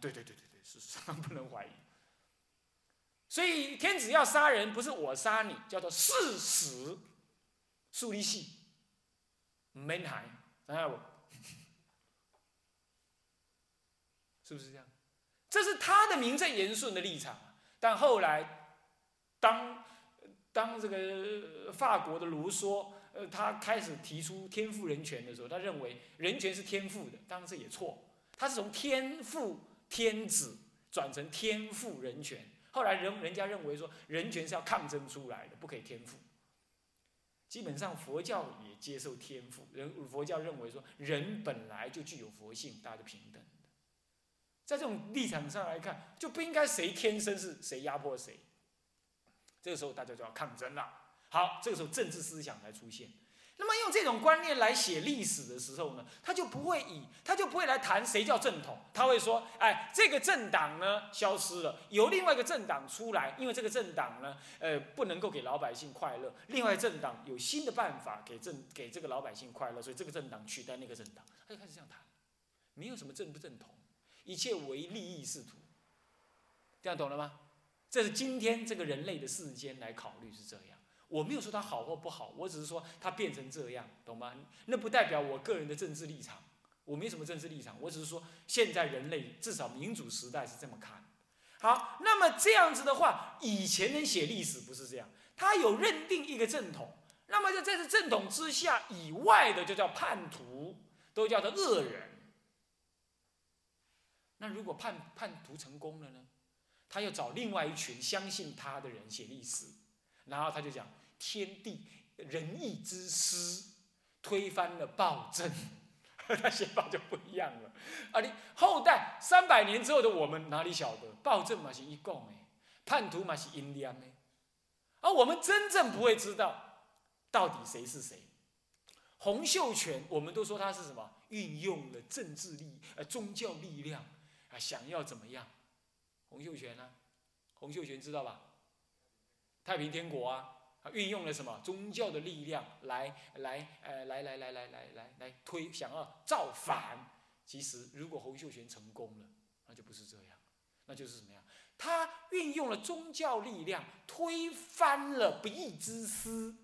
对对对对对，事实上不能怀疑。所以天子要杀人，不是我杀你，叫做事实，树立系，没害，知道不？是不是这样？这是他的名正言顺的立场。但后来，当当这个法国的卢梭，呃，他开始提出天赋人权的时候，他认为人权是天赋的，当然这也错。他是从天赋天子转成天赋人权。后来人人家认为说，人权是要抗争出来的，不可以天赋。基本上佛教也接受天赋，人佛教认为说，人本来就具有佛性，大家都平等的。在这种立场上来看，就不应该谁天生是谁压迫谁。这个时候大家就要抗争了。好，这个时候政治思想才出现。那么用这种观念来写历史的时候呢，他就不会以他就不会来谈谁叫正统，他会说，哎，这个政党呢消失了，由另外一个政党出来，因为这个政党呢，呃，不能够给老百姓快乐，另外政党有新的办法给政给这个老百姓快乐，所以这个政党取代那个政党，他就开始这样谈，没有什么正不正统，一切唯利益是图，这样懂了吗？这是今天这个人类的世间来考虑是这样。我没有说他好或不好，我只是说他变成这样，懂吗？那不代表我个人的政治立场，我没什么政治立场，我只是说现在人类至少民主时代是这么看。好，那么这样子的话，以前人写历史不是这样，他有认定一个正统，那么在在这正统之下以外的就叫叛徒，都叫做恶人。那如果叛叛徒成功了呢？他要找另外一群相信他的人写历史，然后他就讲。天地仁义之师推翻了暴政，他写法就不一样了。啊，你后代三百年之后的我们哪里晓得暴政嘛是一共诶，叛徒嘛是阴凉的，而我们真正不会知道到底谁是谁。洪秀全，我们都说他是什么？运用了政治力、呃宗教力量啊，想要怎么样？洪秀全呢？洪秀全知道吧？太平天国啊。运用了什么宗教的力量来来呃来来来来来来来推想要造反？其实如果洪秀全成功了，那就不是这样，那就是什么样？他运用了宗教力量推翻了不义之师，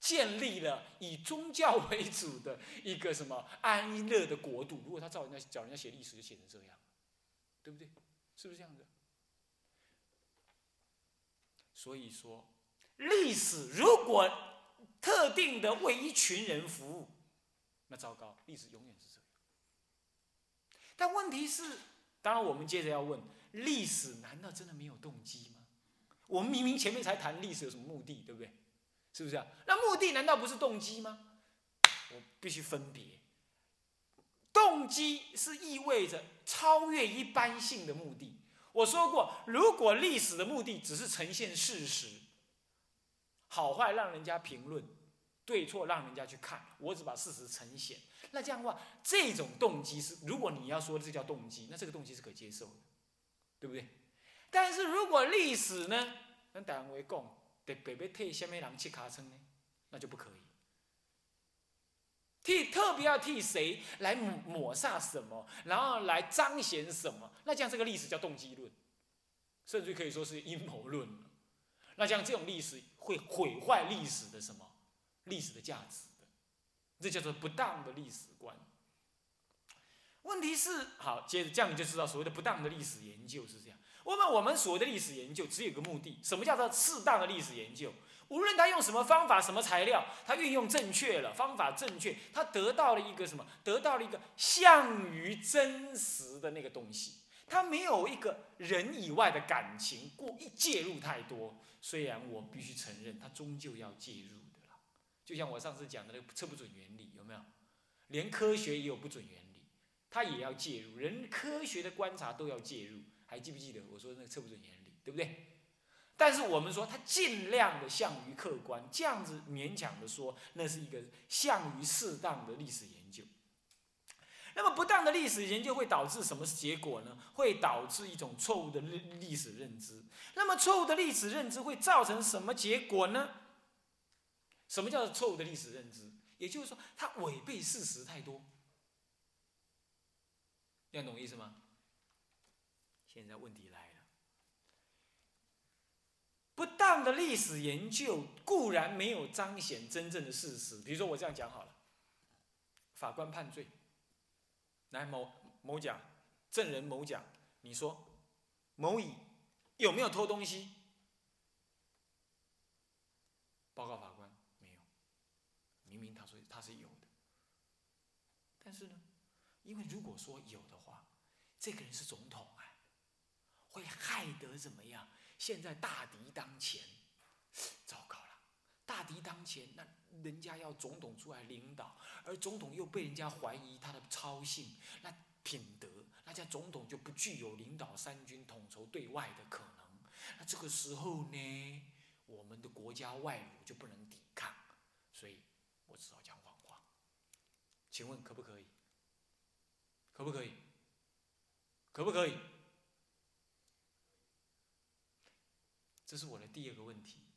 建立了以宗教为主的一个什么安乐的国度。如果他照人家找人家写历史，就写成这样，对不对？是不是这样子？所以说，历史如果特定的为一群人服务，那糟糕，历史永远是这样。但问题是，当然我们接着要问：历史难道真的没有动机吗？我们明明前面才谈历史有什么目的，对不对？是不是啊？那目的难道不是动机吗？我必须分别，动机是意味着超越一般性的目的。我说过，如果历史的目的只是呈现事实，好坏让人家评论，对错让人家去看，我只把事实呈现，那这样的话，这种动机是，如果你要说这叫动机，那这个动机是可接受的，对不对？但是如果历史呢，跟台湾为讲，得别别替下面人去卡称呢，那就不可以。替特别要替谁来抹抹煞什么，然后来彰显什么？那这样这个历史叫动机论，甚至可以说是阴谋论那像这种历史会毁坏历史的什么？历史的价值的，这叫做不当的历史观。问题是，好，接着这样你就知道所谓的不当的历史研究是这样。我们我们所谓的历史研究只有一个目的，什么叫做适当的历史研究？无论他用什么方法、什么材料，他运用正确了，方法正确，他得到了一个什么？得到了一个像于真实的那个东西。他没有一个人以外的感情过一介入太多。虽然我必须承认，他终究要介入的啦。就像我上次讲的那个测不准原理，有没有？连科学也有不准原理，他也要介入。人科学的观察都要介入。还记不记得我说那个测不准原理，对不对？但是我们说，他尽量的向于客观，这样子勉强的说，那是一个向于适当的历史研究。那么不当的历史研究会导致什么结果呢？会导致一种错误的历历史认知。那么错误的历史认知会造成什么结果呢？什么叫做错误的历史认知？也就是说，它违背事实太多。要懂意思吗？现在问题来了，不当的历史研究固然没有彰显真正的事实。比如说我这样讲好了，法官判罪，来某某甲，证人某甲，你说某乙有没有偷东西？报告法官，没有，明明他说他是有的，但是呢，因为如果说有的话，这个人是总统啊，会害得怎么样？现在大敌当前，糟，大敌当前，那人家要总统出来领导，而总统又被人家怀疑他的操性，那品德，那家总统就不具有领导三军统筹对外的可能。那这个时候呢？我们的国家外侮就不能抵抗，所以我只好讲谎话。请问可不可以？可不可以？可不可以？这是我的第二个问题。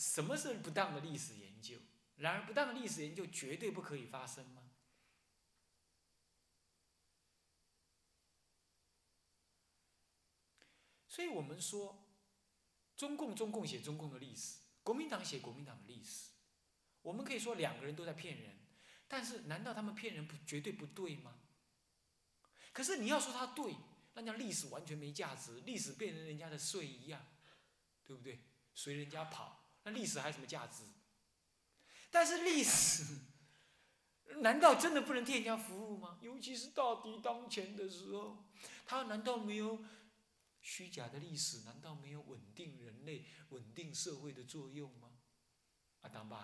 什么是不当的历史研究？然而，不当的历史研究绝对不可以发生吗？所以我们说。中共中共写中共的历史，国民党写国民党的历史，我们可以说两个人都在骗人，但是难道他们骗人不绝对不对吗？可是你要说他对，那叫历史完全没价值，历史变成人家的税一样，对不对？随人家跑，历史还有什么价值？但是历史难道真的不能替人家服务吗？尤其是大敌当前的时候，他难道没有？虚假的历史难道没有稳定人类、稳定社会的作用吗？啊，当败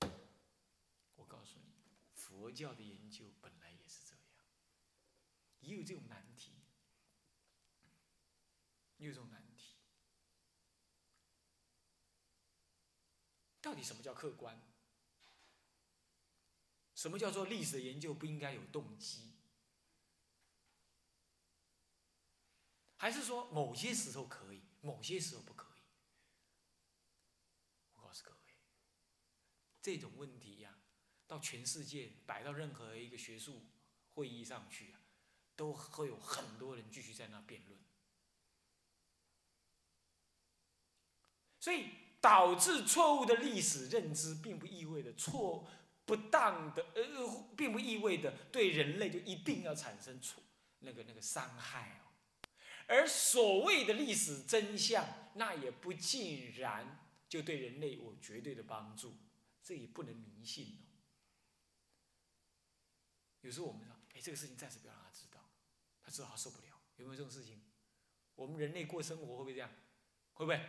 了！我告诉你，佛教的研究本来也是这样，也有这种难题，也有这种难题。到底什么叫客观？什么叫做历史的研究不应该有动机？还是说某些时候可以，某些时候不可以？我告诉各位，这种问题呀，到全世界摆到任何一个学术会议上去啊，都会有很多人继续在那辩论。所以导致错误的历史认知，并不意味着错不当的，呃，并不意味着对人类就一定要产生错那个那个伤害哦。而所谓的历史真相，那也不尽然就对人类有绝对的帮助，这也不能迷信哦。有时候我们说，哎，这个事情暂时不要让他知道，他知道他受不了。有没有这种事情？我们人类过生活会不会这样？会不会？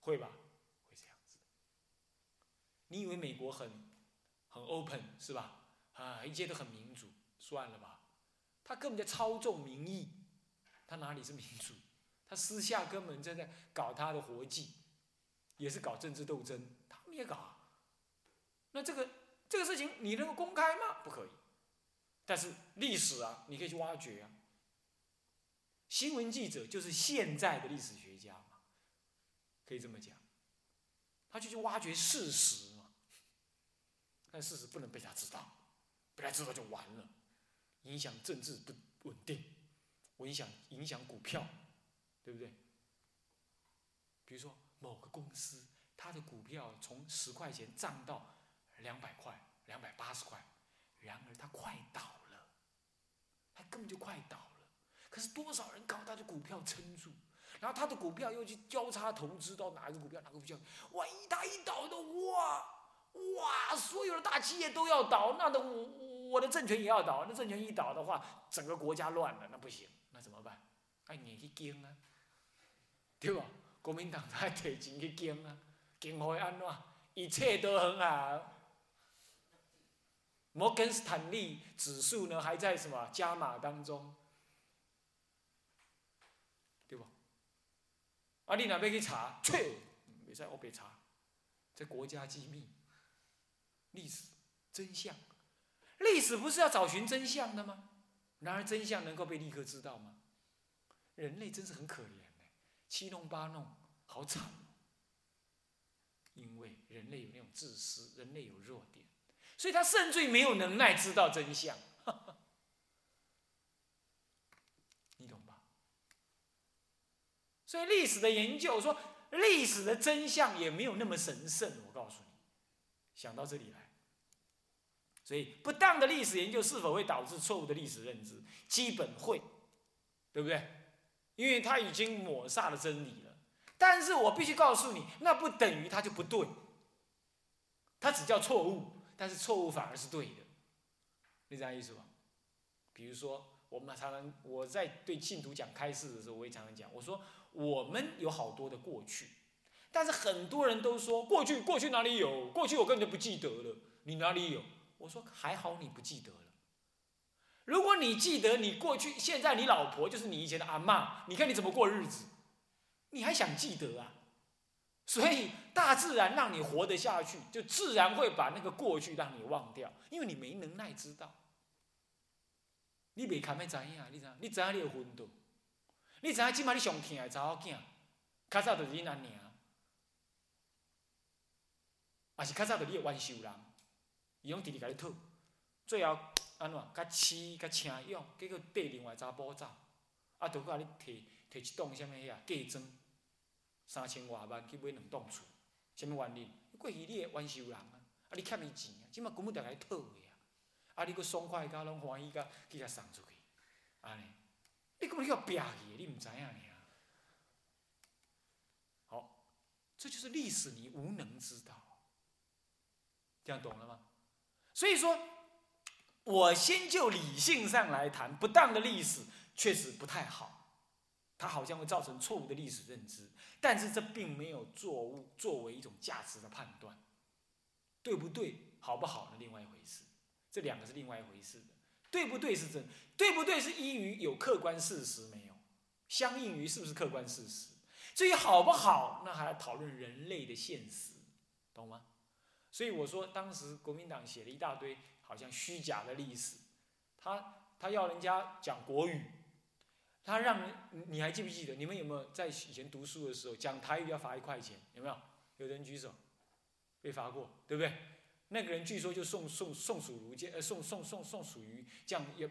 会吧？你以为美国很很 open 是吧？啊，一切都很民主，算了吧，他根本在操纵民意。他哪里是民主？他私下根本正在搞他的活计，也是搞政治斗争，他们也搞。那这个这个事情你能够公开吗？不可以。但是历史啊，你可以去挖掘啊。新闻记者就是现在的历史学家嘛，可以这么讲。他就去挖掘事实。但事实不能被他知道，被他知道就完了，影响政治不稳定。影响影响股票，对不对？比如说某个公司，它的股票从十块钱涨到两百块、两百八十块，然而它快倒了，它根本就快倒了。可是多少人搞它的股票撑住，然后它的股票又去交叉投资到哪一个股票哪个股票，万一它一倒的哇哇，所有的大企业都要倒，那的我我的政权也要倒，那政权一倒的话，整个国家乱了，那不行。那怎么办？爱硬去经啊，对吧？国民党爱提钱去经啊，经会安怎？一切都很好。摩根斯坦利指数呢，还在什么加码当中，对吧？啊，你那边去查？切，没在我别查，这国家机密，历史真相，历史不是要找寻真相的吗？然而真相能够被立刻知道吗？人类真是很可怜的，七弄八弄，好惨。因为人类有那种自私，人类有弱点，所以他甚至没有能耐知道真相。你懂吧？所以历史的研究说，历史的真相也没有那么神圣。我告诉你，想到这里来，所以不当的历史研究是否会导致错误的历史认知？基本会，对不对？因为它已经抹煞了真理了。但是我必须告诉你，那不等于它就不对，它只叫错误，但是错误反而是对的，你这样意思吧？比如说，我们常常我在对信徒讲开示的时候，我也常常讲，我说我们有好多的过去，但是很多人都说过去过去哪里有？过去我根本就不记得了，你哪里有？我说还好你不记得了。如果你记得你过去，现在你老婆就是你以前的阿妈，你看你怎么过日子？你还想记得啊？所以大自然让你活得下去，就自然会把那个过去让你忘掉，因为你没能耐知道。你未堪要知影，你知？你知影你有分度？你知影即摆你上疼的查某囝，较早就是你阿娘，也是较早就是你的冤仇人，伊拢直直甲你讨，最后安怎？甲饲甲请养，结果缀另外查甫走，啊，着甲你摕摕一栋啥物遐嫁妆。三千外万去买两栋厝，什么原因？过去你的冤仇人啊，啊你欠伊钱啊，即马根本就来讨的啊，啊你搁爽快甲拢欢喜甲去甲送出去，安尼，你根本去逼去，你毋知影尔。好，这就是历史，你无能知道，这样懂了吗？所以说，我先就理性上来谈，不当的历史确实不太好，它好像会造成错误的历史认知。但是这并没有作物作为一种价值的判断，对不对？好不好？那另外一回事，这两个是另外一回事的。对不对是真，对不对是依于有客观事实没有，相应于是不是客观事实。至于好不好，那还要讨论人类的现实，懂吗？所以我说，当时国民党写了一大堆好像虚假的历史，他他要人家讲国语。他让你，还记不记得？你们有没有在以前读书的时候讲台语要罚一块钱？有没有？有人举手，被罚过，对不对？那个人据说就送送送属如这呃送送送送属于这样要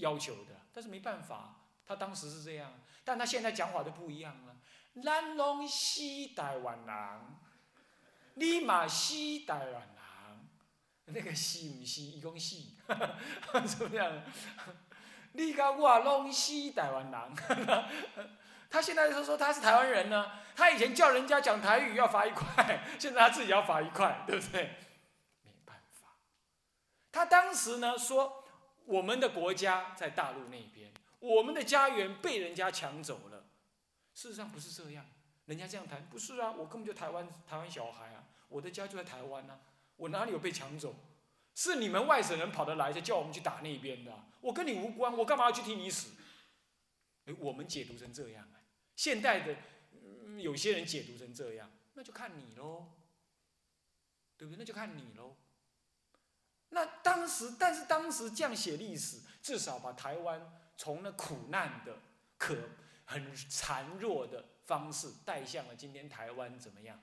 要求的，但是没办法，他当时是这样，但他现在讲法就不一样了。南龙西台湾人，你嘛是台湾人，那个是唔是？伊讲是，怎么样？你甲我拢是台湾人，他现在就说他是台湾人呢。他以前叫人家讲台语要罚一块，现在他自己要罚一块，对不对？没办法。他当时呢说，我们的国家在大陆那边，我们的家园被人家抢走了。事实上不是这样，人家这样谈，不是啊，我根本就台湾台湾小孩啊，我的家就在台湾啊，我哪里有被抢走？是你们外省人跑得来，才叫我们去打那边的。我跟你无关，我干嘛要去替你死？哎，我们解读成这样啊。现代的有些人解读成这样，那就看你喽，对不对？那就看你喽。那当时，但是当时这样写历史，至少把台湾从那苦难的、可很孱弱的方式，带向了今天台湾怎么样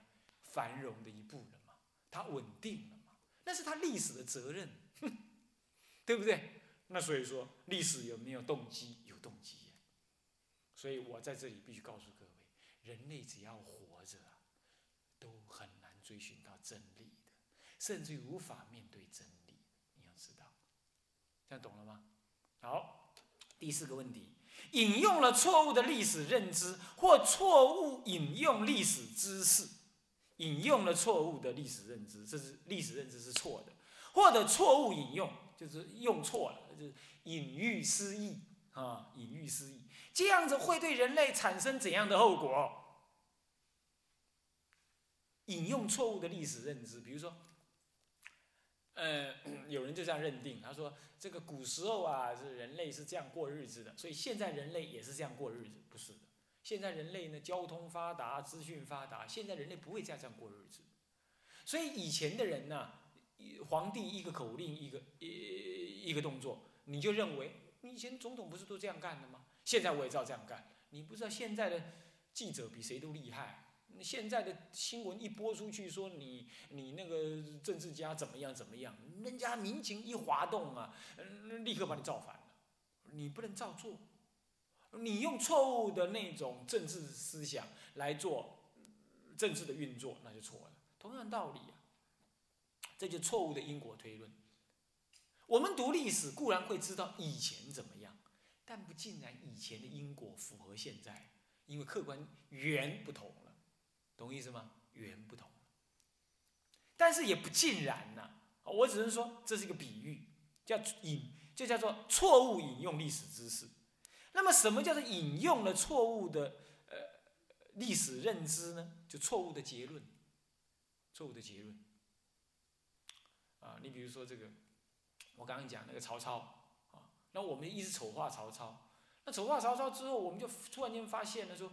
繁荣的一步了嘛？它稳定了。那是它历史的责任，对不对？那所以说，历史有没有动机？有动机。所以我在这里必须告诉各位：人类只要活着，都很难追寻到真理的，甚至于无法面对真理。你要知道，这样懂了吗？好，第四个问题：引用了错误的历史认知，或错误引用历史知识。引用了错误的历史认知，这是历史认知是错的，或者错误引用就是用错了，就是隐喻失义啊，隐喻失义，这样子会对人类产生怎样的后果？引用错误的历史认知，比如说，呃，有人就这样认定，他说这个古时候啊，是人类是这样过日子的，所以现在人类也是这样过日子，不是的。现在人类呢，交通发达，资讯发达，现在人类不会再这样过日子。所以以前的人呢，皇帝一个口令，一个一一个动作，你就认为你以前总统不是都这样干的吗？现在我也照这样干。你不知道现在的记者比谁都厉害。现在的新闻一播出去，说你你那个政治家怎么样怎么样，人家民情一滑动啊，立刻把你造反了。你不能照做，你用错误的那种政治思想来做政治的运作，那就错了。同样道理啊，这就错误的因果推论。我们读历史固然会知道以前怎么样，但不尽然以前的因果符合现在，因为客观缘不同了，懂意思吗？缘不同。但是也不尽然呐，我只能说这是一个比喻，叫引，就叫做错误引用历史知识。那么什么叫做引用了错误的呃历史认知呢？就错误的结论，错误的结论。啊，你比如说这个，我刚刚讲那个曹操啊，那我们一直丑化曹操，那丑化曹操之后，我们就突然间发现了说。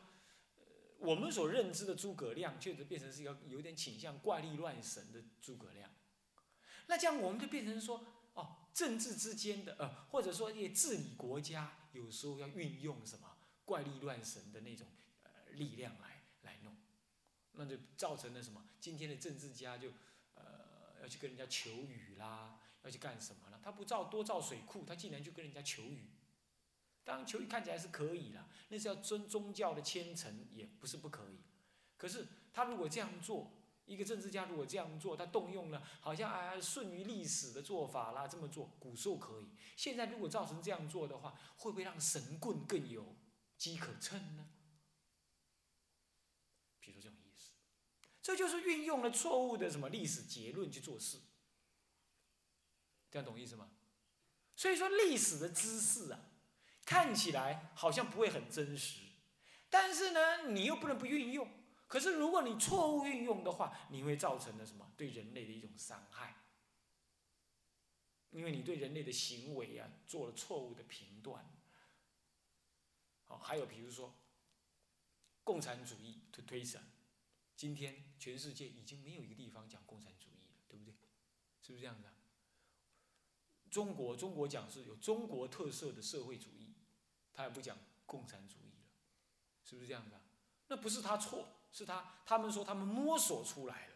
我们所认知的诸葛亮，确实变成是一个有点倾向怪力乱神的诸葛亮。那这样我们就变成说，政治之间的，呃，或者说也治理国家，有时候要运用什么怪力乱神的那种呃力量来来弄，那就造成了什么？今天的政治家就呃要去跟人家求雨啦，要去干什么了？他不造多造水库，他竟然就跟人家求雨。当然求雨看起来是可以了，那是要尊宗教的虔诚，也不是不可以。可是他如果这样做，一个政治家如果这样做，他动用了好像啊顺于历史的做法啦，这么做古时候可以。现在如果造成这样做的话，会不会让神棍更有机可乘呢？比如这种意思，这就是运用了错误的什么历史结论去做事，这样懂意思吗？所以说历史的知识啊。看起来好像不会很真实，但是呢，你又不能不运用。可是如果你错误运用的话，你会造成了什么？对人类的一种伤害，因为你对人类的行为啊做了错误的评断。好，还有比如说，共产主义推推展，今天全世界已经没有一个地方讲共产主义了，对不对？是不是这样的？中国，中国讲是有中国特色的社会主义。他也不讲共产主义了，是不是这样的？那不是他错，是他他们说他们摸索出来的，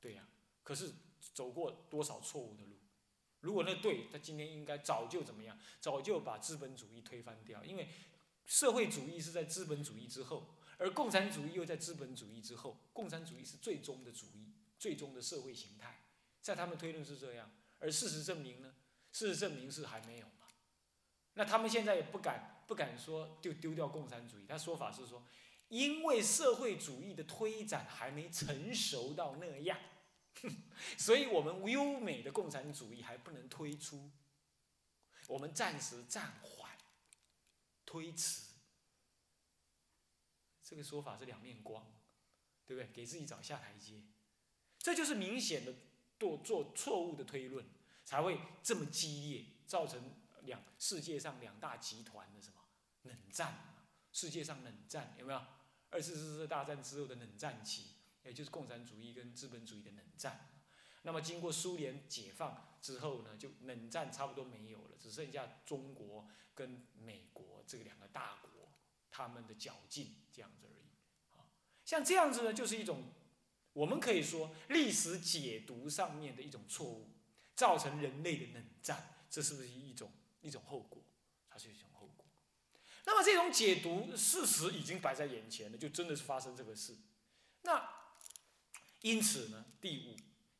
对呀。可是走过多少错误的路？如果那对，他今天应该早就怎么样？早就把资本主义推翻掉。因为社会主义是在资本主义之后，而共产主义又在资本主义之后。共产主义是最终的主义，最终的社会形态，在他们推论是这样。而事实证明呢？事实证明是还没有嘛。那他们现在也不敢。不敢说就丢掉共产主义，他说法是说，因为社会主义的推展还没成熟到那样，所以我们优美的共产主义还不能推出，我们暂时暂缓，推迟。这个说法是两面光，对不对？给自己找下台阶，这就是明显的做做错误的推论，才会这么激烈，造成两世界上两大集团的什么？冷战，世界上冷战有没有？二次世界大战之后的冷战期，也就是共产主义跟资本主义的冷战。那么经过苏联解放之后呢，就冷战差不多没有了，只剩下中国跟美国这两个大国他们的较劲这样子而已。啊，像这样子呢，就是一种我们可以说历史解读上面的一种错误，造成人类的冷战，这是不是一种一种后果？它是一种后果。那么这种解读事实已经摆在眼前了，就真的是发生这个事。那因此呢，第五，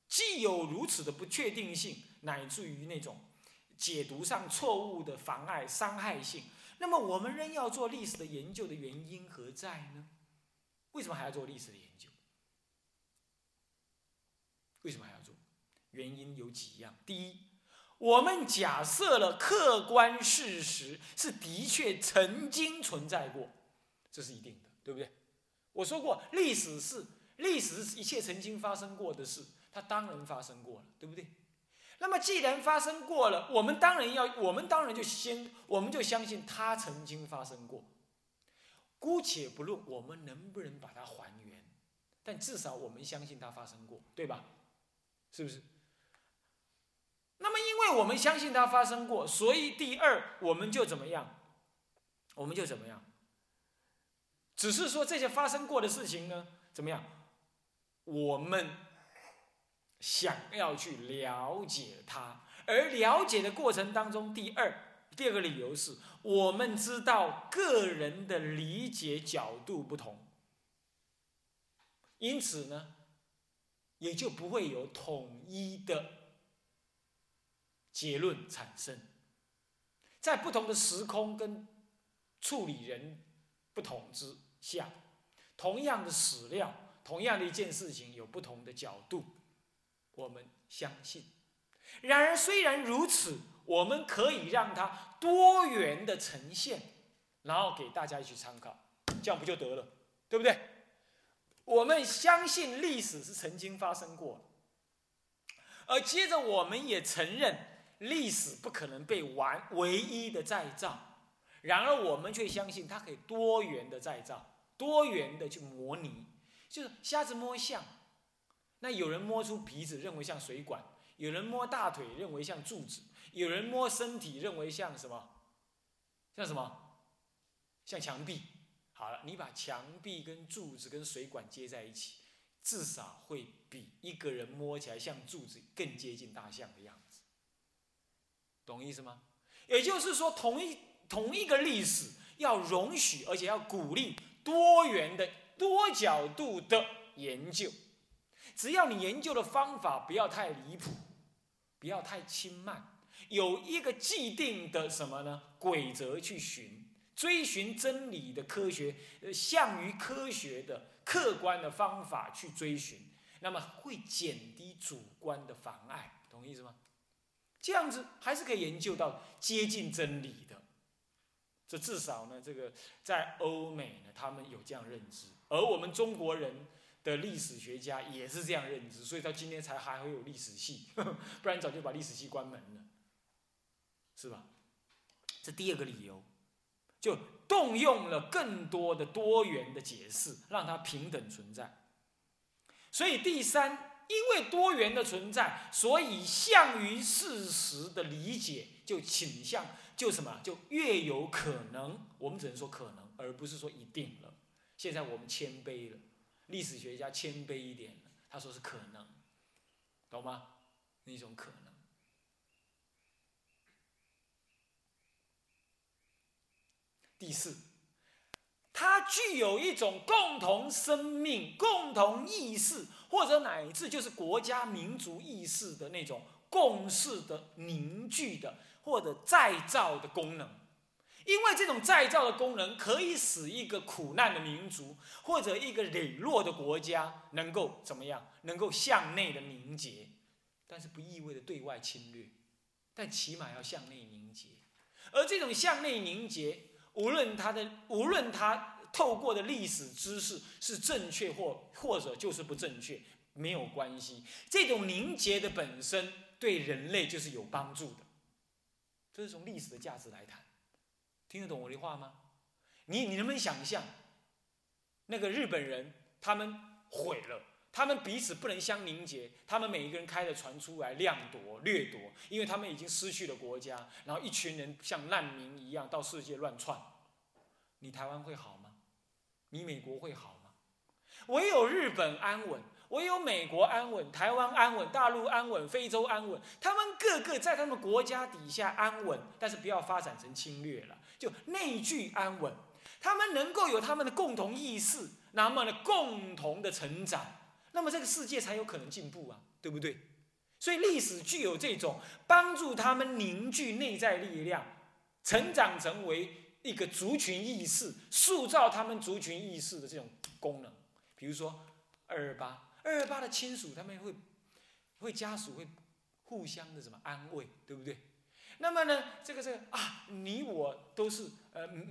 既有如此的不确定性，乃至于那种解读上错误的妨碍伤害性，那么我们仍要做历史的研究的原因何在呢？为什么还要做历史的研究？为什么还要做？原因有几样。第一。我们假设了客观事实是的确曾经存在过，这是一定的，对不对？我说过，历史是历史是一切曾经发生过的事，它当然发生过了，对不对？那么既然发生过了，我们当然要，我们当然就先，我们就相信它曾经发生过。姑且不论我们能不能把它还原，但至少我们相信它发生过，对吧？是不是？那么，因为我们相信它发生过，所以第二，我们就怎么样？我们就怎么样？只是说这些发生过的事情呢，怎么样？我们想要去了解它，而了解的过程当中，第二第二个理由是我们知道个人的理解角度不同，因此呢，也就不会有统一的结论产生。在不同的时空跟处理人不同之下，同样的史料，同样的一件事情，有不同的角度。我们相信，然而虽然如此，我们可以让它多元的呈现，然后给大家一起参考，这样不就得了，对不对？我们相信历史是曾经发生过，而接着我们也承认历史不可能被完唯一的再造，然而我们却相信它可以多元的再造，多元的去模拟，就是瞎子摸象。那有人摸出鼻子，认为像水管；有人摸大腿，认为像柱子；有人摸身体，认为像什么？像什么？像墙壁。好了，你把墙壁跟柱子跟水管接在一起，至少会比一个人摸起来像柱子更接近大象的样子。懂意思吗？也就是说，同一同一个历史，要容许而且要鼓励多元的、多角度的研究。只要你研究的方法不要太离谱，不要太轻慢，有一个既定的什么呢？规则去寻，追寻真理的科学，呃，向于科学的客观的方法去追寻，那么会减低主观的妨碍，懂意思吗？这样子还是可以研究到接近真理的。这至少呢，这个在欧美呢，他们有这样认知，而我们中国人。的历史学家也是这样认知，所以到今天才还会有历史系，不然早就把历史系关门了，是吧？这第二个理由，就动用了更多的多元的解释，让它平等存在。所以第三，因为多元的存在，所以向于事实的理解就倾向就什么，就越有可能。我们只能说可能，而不是说一定了。现在我们谦卑了。历史学家谦卑一点他说是可能，懂吗？那种可能。第四，它具有一种共同生命、共同意识，或者乃至就是国家民族意识的那种共识的凝聚的，或者再造的功能。因为这种再造的功能，可以使一个苦难的民族或者一个磊落的国家能够怎么样？能够向内的凝结，但是不意味着对外侵略，但起码要向内凝结。而这种向内凝结，无论他的无论他透过的历史知识是正确或或者就是不正确，没有关系。这种凝结的本身对人类就是有帮助的。这是从历史的价值来谈。听得懂我的话吗？你你能不能想象，那个日本人他们毁了，他们彼此不能相凝结，他们每一个人开着船出来掠夺掠夺，因为他们已经失去了国家，然后一群人像难民一样到世界乱窜，你台湾会好吗？你美国会好吗？唯有日本安稳。唯有美国安稳，台湾安稳，大陆安稳，非洲安稳，他们个个在他们国家底下安稳，但是不要发展成侵略了，就内聚安稳。他们能够有他们的共同意识，那么呢，共同的成长，那么这个世界才有可能进步啊，对不对？所以历史具有这种帮助他们凝聚内在力量，成长成为一个族群意识，塑造他们族群意识的这种功能。比如说二二八。二二八的亲属，他们会会家属会互相的什么安慰，对不对？那么呢，这个这个啊，你我都是呃嗯嗯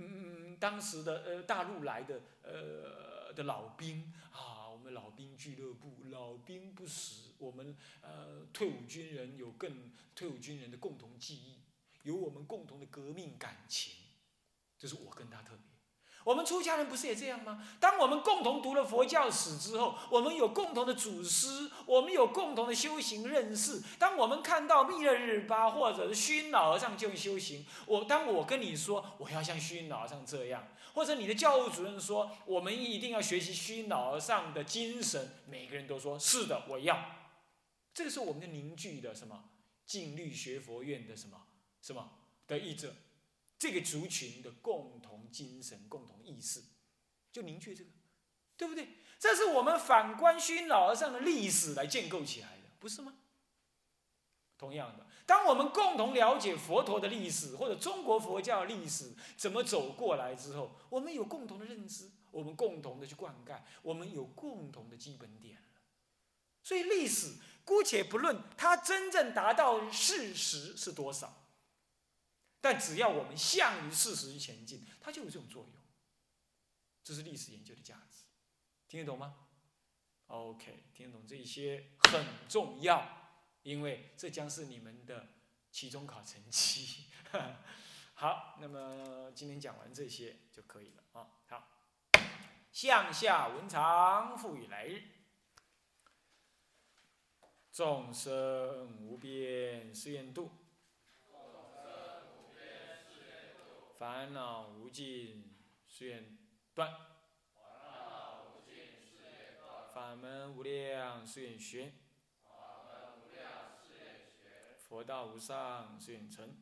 嗯当时的呃大陆来的呃的老兵啊，我们老兵俱乐部，老兵不死，我们呃退伍军人有更退伍军人的共同记忆，有我们共同的革命感情，就是我跟他特别。我们出家人不是也这样吗？当我们共同读了佛教史之后，我们有共同的祖师，我们有共同的修行认识。当我们看到密勒日巴或者是虚云老和尚就修行，我当我跟你说我要像虚云老和尚这样，或者你的教务主任说我们一定要学习虚云老和尚的精神，每个人都说是的，我要。这个是我们的凝聚的什么？净律学佛院的什么什么的意者，这个族群的共同精神、共同意识，就凝聚这个，对不对？这是我们反观虚老和尚的历史来建构起来的，不是吗？同样的，当我们共同了解佛陀的历史或者中国佛教历史怎么走过来之后，我们有共同的认知，我们共同的去灌溉，我们有共同的基本点了。所以历史。姑且不论它真正达到事实是多少，但只要我们向于事实前进，它就有这种作用。这是历史研究的价值，听得懂吗？OK，听得懂这些很重要，因为这将是你们的期中考成绩。好，那么今天讲完这些就可以了啊。好，向下文长赋予来日。众生无边誓愿度，烦恼无尽誓愿断，法门无量誓愿学，佛道无上誓愿成，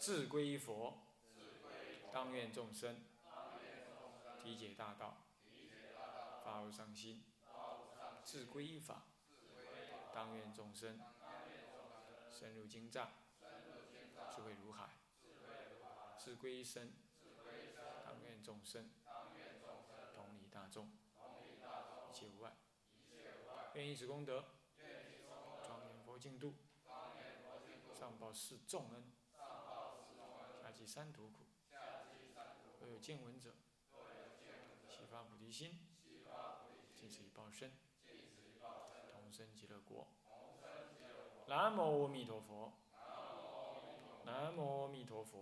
自归佛，当愿众生。体解大道，发无上心。自归依法，当愿众生。深入经藏，智慧如海；是归依身，当愿众生同理大众，一切无碍。愿以此功德，庄严佛净土，上报四重恩，下济三途苦。若有见闻者，悉发菩提心，尽此一报身。同生极乐国。南无阿弥陀佛。南无阿弥陀佛。